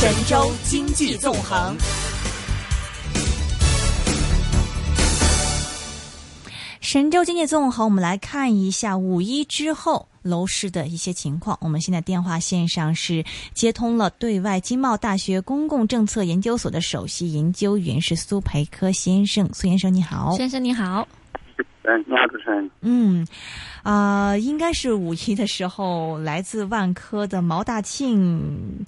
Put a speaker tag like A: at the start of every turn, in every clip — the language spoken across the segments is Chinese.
A: 神州经济纵横。神州经济纵横，我们来看一下五一之后楼市的一些情况。我们现在电话线上是接通了对外经贸大学公共政策研究所的首席研究员是苏培科先生。苏先生你好，
B: 先生你好。
C: 嗯，你好，主持人。
A: 嗯，啊、应该是五一的时候，来自万科的毛大庆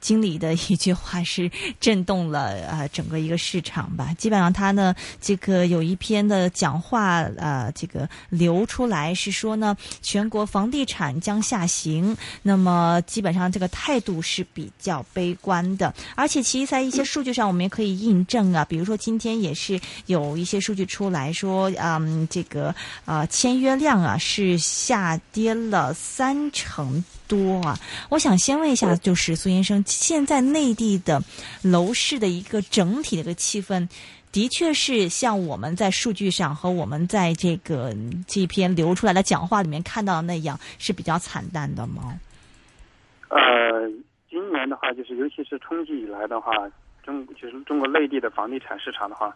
A: 经理的一句话是震动了呃整个一个市场吧。基本上他呢，这个有一篇的讲话呃，这个流出来是说呢，全国房地产将下行，那么基本上这个态度是比较悲观的。而且其实在一些数据上，我们也可以印证啊，比如说今天也是有一些数据出来说，嗯，这个呃签约量啊是下跌了三成多啊。我想先问一下，就是苏先生，现在内地的楼市的一个整体的一个气氛，的确是像我们在数据上和我们在这个这篇流出来的讲话里面看到的那样，是比较惨淡的吗？
C: 呃，今年的话，就是尤其是春季以来的话，中就是中国内地的房地产市场的话，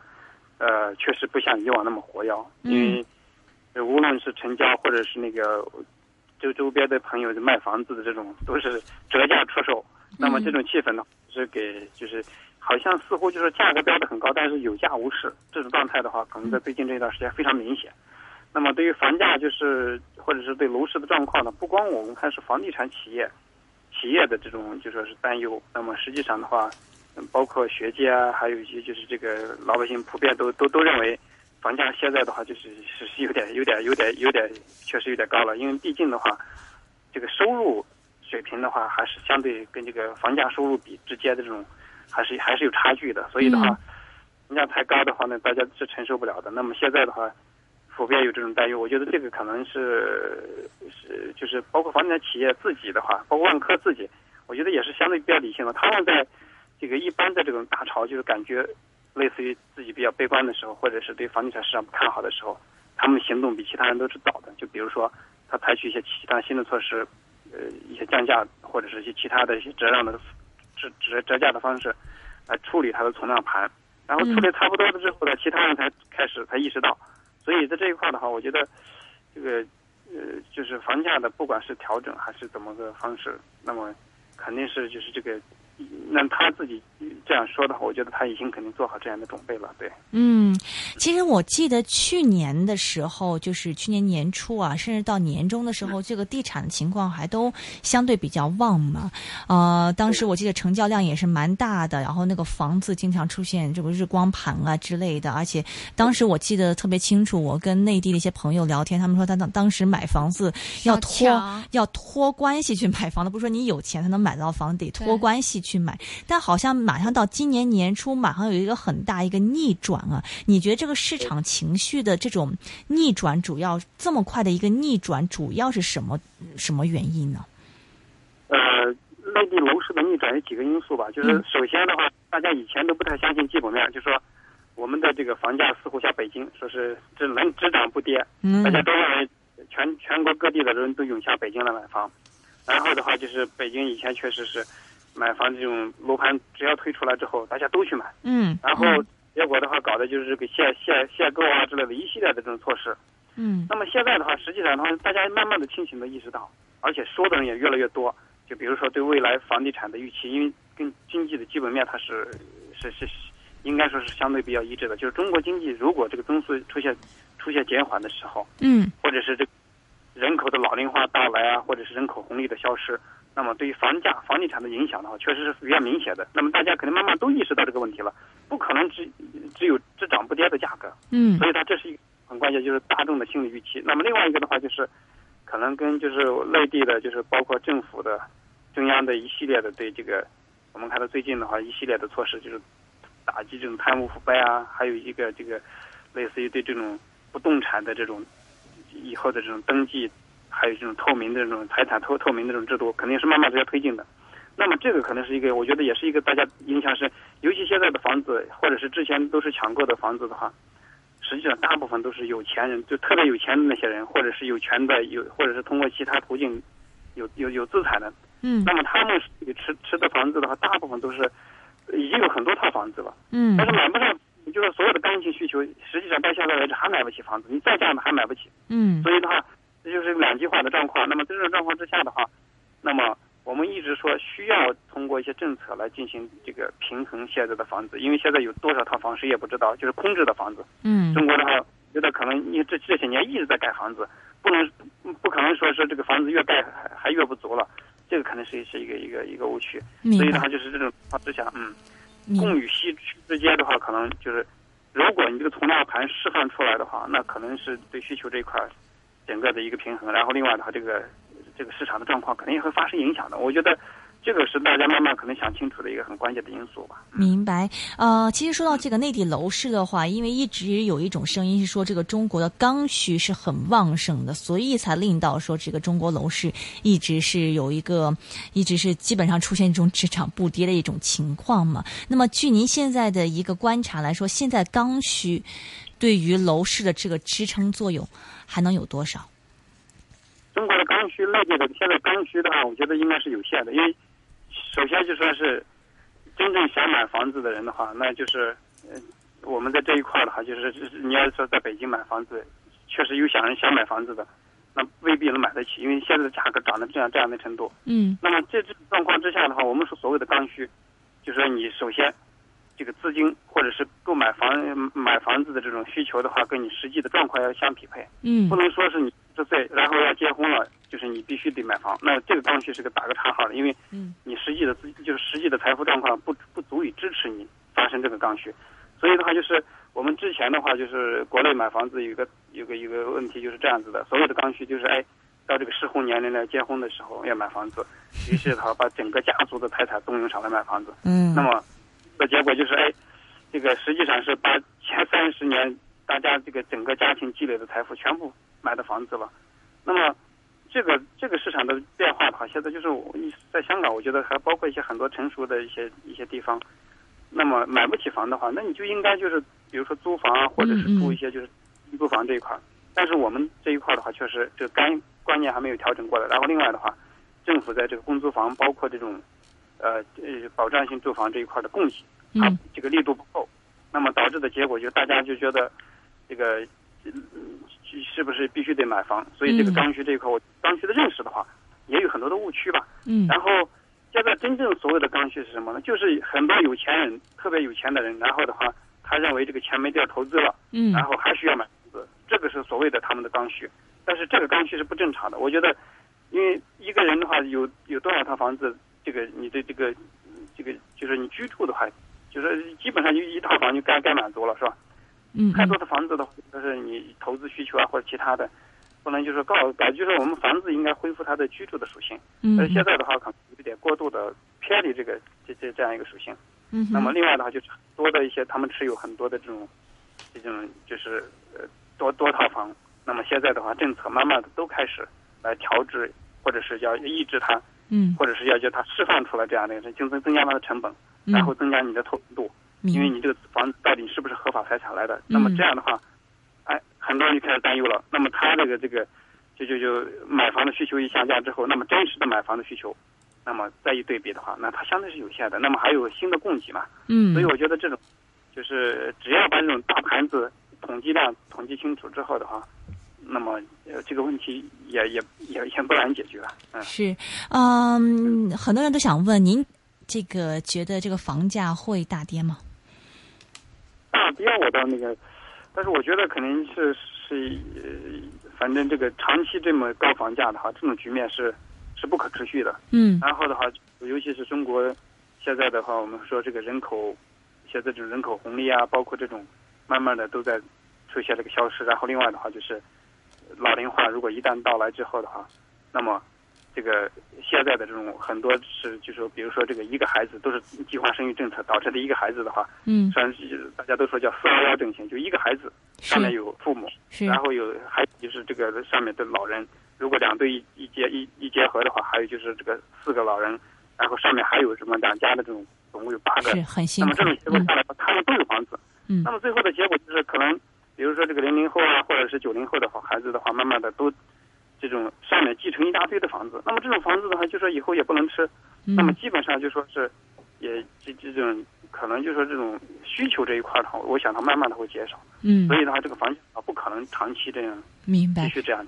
C: 呃，确实不像以往那么活跃，因为呃无论是成交或者是那个周周边的朋友卖房子的这种，都是折价出售。那么这种气氛呢，是给就是好像似乎就是价格标的很高，但是有价无市这种状态的话，可能在最近这一段时间非常明显。那么对于房价就是或者是对楼市的状况呢，不光我们看是房地产企业。企业的这种就说是担忧，那么实际上的话，嗯包括学界啊，还有一些就是这个老百姓普遍都都都认为，房价现在的话就是是是有点有点有点有点确实有点高了，因为毕竟的话，这个收入水平的话还是相对跟这个房价收入比之间的这种还是还是有差距的，所以的话，房价太高的话呢，大家是承受不了的。那么现在的话。普遍有这种担忧，我觉得这个可能是是就是包括房地产企业自己的话，包括万科自己，我觉得也是相对比较理性的。他们在这个一般的这种大潮，就是感觉类似于自己比较悲观的时候，或者是对房地产市场不看好的时候，他们行动比其他人都是早的。就比如说，他采取一些其他新的措施，呃，一些降价或者是一些其他的一些折让的折折折价的方式来处理它的存量盘，然后处理差不多了之后呢，其他人才开始才意识到。所以在这一块的话，我觉得这个呃，就是房价的，不管是调整还是怎么个方式，那么肯定是就是这个，让他自己这样说的话，我觉得他已经肯定做好这样的准备了。对，
A: 嗯，其实我记得去年的时候，就是去年年初啊，甚至到年中的时候，这个地产的情况还都相对比较旺嘛。呃，当时我记得成交量也是蛮大的，然后那个房子经常出现这个日光盘啊之类的，而且当时我记得特别清楚，我跟内地的一些朋友聊天，他们说他当当时买房子要托
B: 要
A: 要托关系去买房子，不是说你有钱才能买到房，得托关系去买。但好像马上到今年年初，马上有一个很大一个逆转啊！你觉得这个市场情绪的这种逆转，主要这么快的一个逆转，主要是什么什么原因呢？
C: 呃，内地楼市的逆转有几个因素吧，就是
A: 嗯
C: 首先的话，大家以前都不太相信基本面，就说我们的这个房价似乎像北京，说是只能只涨不跌，
A: 嗯
C: 大家都认为全全国各地的人都涌向北京来买房，然后的话就是北京以前确实是买房这种楼盘只要推出来之后，大家都去买，
A: 嗯，
C: 然后结果的话搞的就是给限限限购啊之类的一系列的这种措施。
A: 嗯
C: 那么现在的话，实际上的话，大家慢慢的清醒的意识到，而且说的人也越来越多。就比如说对未来房地产的预期，因为跟经济的基本面它是是是是应该说是相对比较一致的。就是中国经济如果这个增速出现出现减缓的时候，
A: 嗯
C: 或者是这人口的老龄化到来啊，或者是人口红利的消失，那么对于房价、房地产的影响的话，确实是比较明显的。那么大家可能慢慢都意识到这个问题了，不可能只只有只涨不跌的价格。
A: 嗯
C: 所以它这是一个很关键，就是大众的心理预期。那么另外一个的话，就是可能跟就是内地的，就是包括政府的、中央的一系列的对这个，我们看到最近的话，一系列的措施就是打击这种贪污腐败啊，还有一个这个类似于对这种不动产的这种以后的这种登记，还有这种透明的这种财产透透明的这种制度，肯定是慢慢是要推进的。那么这个可能是一个，我觉得也是一个大家影响是，尤其现在的房子，或者是之前都是抢购的房子的话，实际上大部分都是有钱人，就特别有钱的那些人，或者是有权的有，或者是通过其他途径有有有资产的，
A: 嗯。
C: 那么他们持持的房子的话，大部分都是已经有很多套房子了，
A: 嗯。
C: 但是买不上，就是所有的刚性需求，实际上到现在为止还买不起房子，你再这样还买不起。
A: 嗯
C: 所以的话，这就是两极化的状况。那么在这种状况之下的话，那么我们一直说需要通过一些政策来进行这个平衡现在的房子，因为现在有多少套房谁也不知道，就是空置的房子。
A: 嗯
C: 中国的话，觉得可能因为这这些年一直在盖房子，不能不可能说是这个房子越盖还还越不足了，这个可能是是一个一个一个误区。所以的话，就是这种情况之下，嗯，供与需之间的话，可能就是如果你这个从量盘释放出来的话，那可能是对需求这一块整个的一个平衡。然后另外的话，这个这个市场的状况肯定也会发生影响的。我觉得这个是大家慢慢可能想清楚的一个很关键的因素吧。
A: 明白，呃，其实说到这个内地楼市的话，因为一直有一种声音是说，这个中国的刚需是很旺盛的，所以才令到说这个中国楼市一直是有一个，一直是基本上出现一种只涨不跌的一种情况嘛。那么，据您现在的一个观察来说，现在刚需对于楼市的这个支撑作用还能有多少？
C: 中国的刚需内地的现在刚需的话，我觉得应该是有限的，因为首先就说是真正想买房子的人的话，那就是呃我们在这一块儿的话，就是就是你要说在北京买房子，确实有想人想买房子的，那未必能买得起，因为现在的价格涨到这样这样的程度。
A: 嗯
C: 那么这这种状况之下的话，我们说所谓的刚需，就说你首先这个资金或者是购买房买房子的这种需求的话，跟你实际的状况要相匹配。
A: 嗯
C: 不能说是你十岁然后要结婚了，就是你必须得买房。那这个刚需是个打个叉号的，因为
A: 嗯
C: 你实际的资就是实际的财富状况不不足以支持你发生这个刚需。所以的话，就是我们之前的话，就是国内买房子有个有个有个问题就是这样子的，所有的刚需就是哎，到这个适婚年龄了，结婚的时候要买房子，于是他把整个家族的财产动用上来买房子。
A: 嗯，
C: 那么的结果就是，哎，这个实际上是把前三十年大家这个整个家庭积累的财富全部买的房子了。那么，这个这个市场的变化的话，现在就是我在香港，我觉得还包括一些很多成熟的一些一些地方。那么买不起房的话，那你就应该就是比如说租房啊，或者是住一些就是租房这一块儿。但是我们这一块儿的话，确实这个观观念还没有调整过来。然后另外的话，政府在这个公租房，包括这种呃呃保障性住房这一块的供给，它
A: 嗯
C: 这个力度不够，那么导致的结果就大家就觉得这个嗯是不是必须得买房？所以这个
A: 嗯
C: 刚需这一块，我刚需的认识的话，也有很多的误区吧。
A: 嗯
C: 然后现在真正所谓的刚需是什么呢？就是很多有钱人，特别有钱的人，然后的话，他认为这个钱没地儿投资了，
A: 嗯
C: 然后还需要买房子，这个是所谓的他们的刚需。但是这个刚需是不正常的，我觉得，因为一个人的话有有多少套房子，这个你的这个这个就是你居住的话，就是基本上就一套房就该该满足了，是吧？
A: 嗯
C: 太多的房子的话，就是你投资需求啊或者其他的，不能就是告感觉就是我们房子应该恢复它的居住的属性。
A: 嗯
C: 但是现在的话，可能有点过度的偏离这个这这这样一个属性。
A: 嗯
C: 那么另外的话，就是多的一些他们持有很多的这种这种就是呃多多套房。那么现在的话，政策慢慢的都开始来调制，或者是要抑制它，
A: 嗯
C: 或者是要叫它释放出来这样的一个增增增加它的成本，
A: 嗯
C: 然后增加你的透明度。因为你这个房子到底是不是合法财产来的？那么这样的话，哎，很多人就开始担忧了。那么他这个这个，就就就买房的需求一下降之后，那么真实的买房的需求，那么再一对比的话，那它相对是有限的。那么还有新的供给嘛？
A: 嗯
C: 所以我觉得这种，就是只要把这种大盘子统计量统计清楚之后的话，那么呃这个问题也也也也不难解决了。嗯。
A: 是，嗯，很多人都想问您，这个觉得这个房价会大跌吗？
C: 大跌我到那个，但是我觉得肯定是是呃，反正这个长期这么高房价的话，这种局面是是不可持续的。
A: 嗯
C: 然后的话，尤其是中国现在的话，我们说这个人口现在这种人口红利啊，包括这种慢慢的都在出现这个消失。然后另外的话就是老龄化，如果一旦到来之后的话，那么这个现在的这种很多是就是说，比如说这个一个孩子都是计划生育政策导致的一个孩子的话，
A: 嗯
C: 虽然是大家都说叫四二幺政型，就一个孩子上面有父母，
A: 是
C: 然后有还有就是这个上面的老人，如果两对一一结一一结合的话，还有就是这个四个老人，然后上面还有什么两家的这种，总共有八个。
A: 是很辛苦
C: 那么这种结果
A: 嗯
C: 下来，他们都有房子。
A: 嗯
C: 那么最后的结果就是可能，比如说这个零零后啊，或者是九零后的话，孩子的话，慢慢的都这种上面继承一大堆的房子，那么这种房子的话，就说以后也不能吃，
A: 嗯。
C: 那么基本上就说是，也这这种可能就说这种需求这一块的话，我想它慢慢的会减少，
A: 嗯
C: 所，以的话，这个房价啊不可能长期这样
A: 明白
C: 继。续这样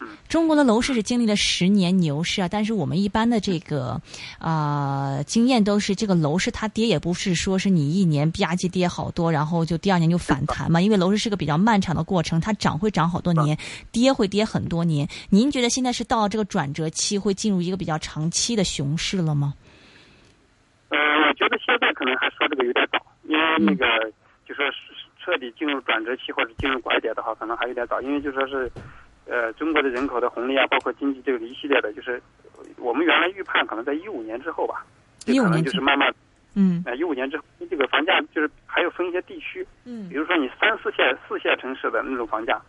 C: 嗯。
A: 中国的楼市是经历了十年牛市啊，但是我们一般的这个呃经验都是，这个楼市它跌也不是说是你一年吧唧跌好多，然后就第二年就反弹嘛，因为楼市是个比较漫长的过程，它涨会涨好多年，跌会跌很多年。您觉得现在是到这个转折期，会进入一个比较长期的熊市了吗？
C: 现在可能还说这个有点早，因为那个就说是彻底进入转折期或者进入拐点的话，可能还有点早，因为就说是，呃，中国的人口的红利啊，包括经济这个一系列的，就是我们原来预判可能在一五年之后吧，就
A: 15
C: 可能
A: 年
C: 就是慢慢
A: 嗯
C: 呃一五年之后，这个房价就是还有分一些地区，
A: 嗯
C: 比如说你三四线四线城市的那种房价，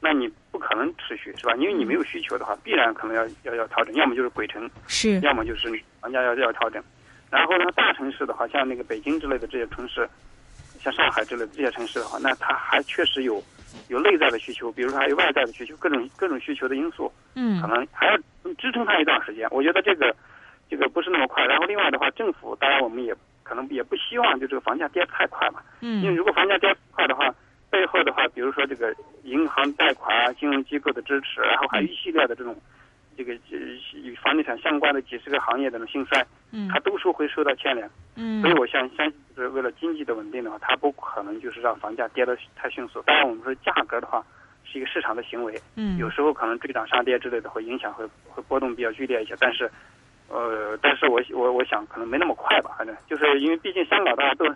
C: 那你不可能持续是吧？因为你没有需求的话，必然可能要要要调整，要么就是鬼城，
A: 是
C: 要么就是房价要要调整。然后呢，大城市的话，像那个北京之类的这些城市，像上海之类的这些城市的话，那它还确实有有内在的需求，比如说还有外在的需求，各种各种需求的因素，
A: 嗯
C: 可能还要支撑它一段时间。我觉得这个这个不是那么快。然后另外的话，政府当然我们也可能也不希望就这个房价跌太快嘛，嗯因为
A: 嗯
C: 如果房价跌快的话，背后的话，比如说这个银行贷款啊、金融机构的支持，然后还有一系列的这种这个呃与房地产相关的几十个行业的兴衰，
A: 嗯
C: 它都是会受到牵连。
A: 嗯
C: 所以我相相信，就是为了经济的稳定的话，它不可能就是让房价跌得太迅速。当然，我们说价格的话是一个市场的行为，
A: 嗯
C: 有时候可能追涨杀跌之类的会影响，会会波动比较剧烈一些。但是，呃，但是我我我想可能没那么快吧，反正就是因为毕竟香港大家都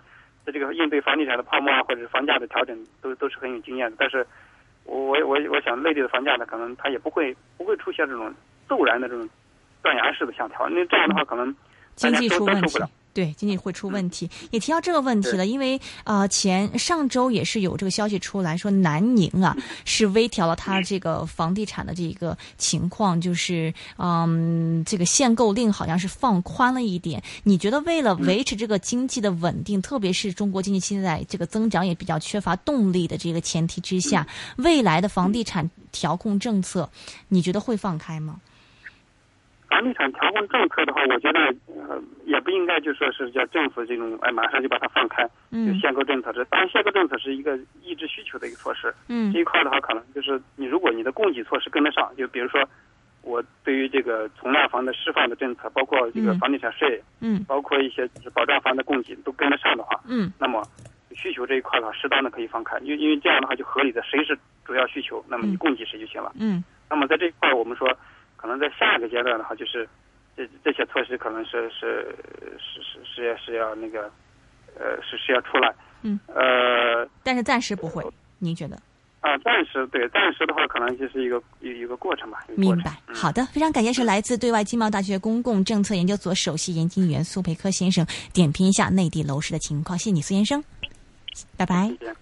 C: 在这个应对房地产的泡沫啊，或者是房价的调整都都是很有经验的。但是我我我我想内地的房价呢，可能它也不会不会出现这种骤然的这种断崖式的下调，那这样的话可能
A: 经济出问题。对，经济会出问题，也提到这个问题了，因为呃前上周也是有这个消息出来说，南宁啊是微调了它这个房地产的这个情况，就是嗯这个限购令好像是放宽了一点。你觉得为了维持这个经济的稳定，特别是中国经济现在这个增长也比较缺乏动力的这个前提之下，未来的房地产调控政策，你觉得会放开吗？
C: 房地产调控政策的话，我觉得呃也不应该就说是叫政府这种哎马上就把它放开，就
A: 嗯
C: 限购政策。这当然限购政策是一个抑制需求的一个措施。
A: 嗯
C: 这一块的话，可能就是你如果你的供给措施跟得上，就比如说我对于这个从量房的释放的政策，包括这个
A: 嗯
C: 房地产税，
A: 嗯
C: 包括一些就是保障房的供给都跟得上的话，
A: 嗯
C: 那么需求这一块的话，适当的可以放开，因为因为这样的话就合理的，谁是主要需求，那么你
A: 嗯
C: 供给谁就行了。
A: 嗯
C: 那么在这一块，我们说，可能在下一个阶段的话，就是这这些措施可能是是是是是要是要那个，呃，是是要出来。
A: 嗯。
C: 呃
A: 但是暂时不会，您觉得？
C: 啊，暂时对，暂时的话，可能就是一个一一个过程吧。
A: 明白，
C: 嗯
A: 好的，非常感谢是来自对外经贸大学公共政策研究所首席研究员苏培科先生点评一下内地楼市的情况，谢谢你苏先生，拜拜。
C: 谢谢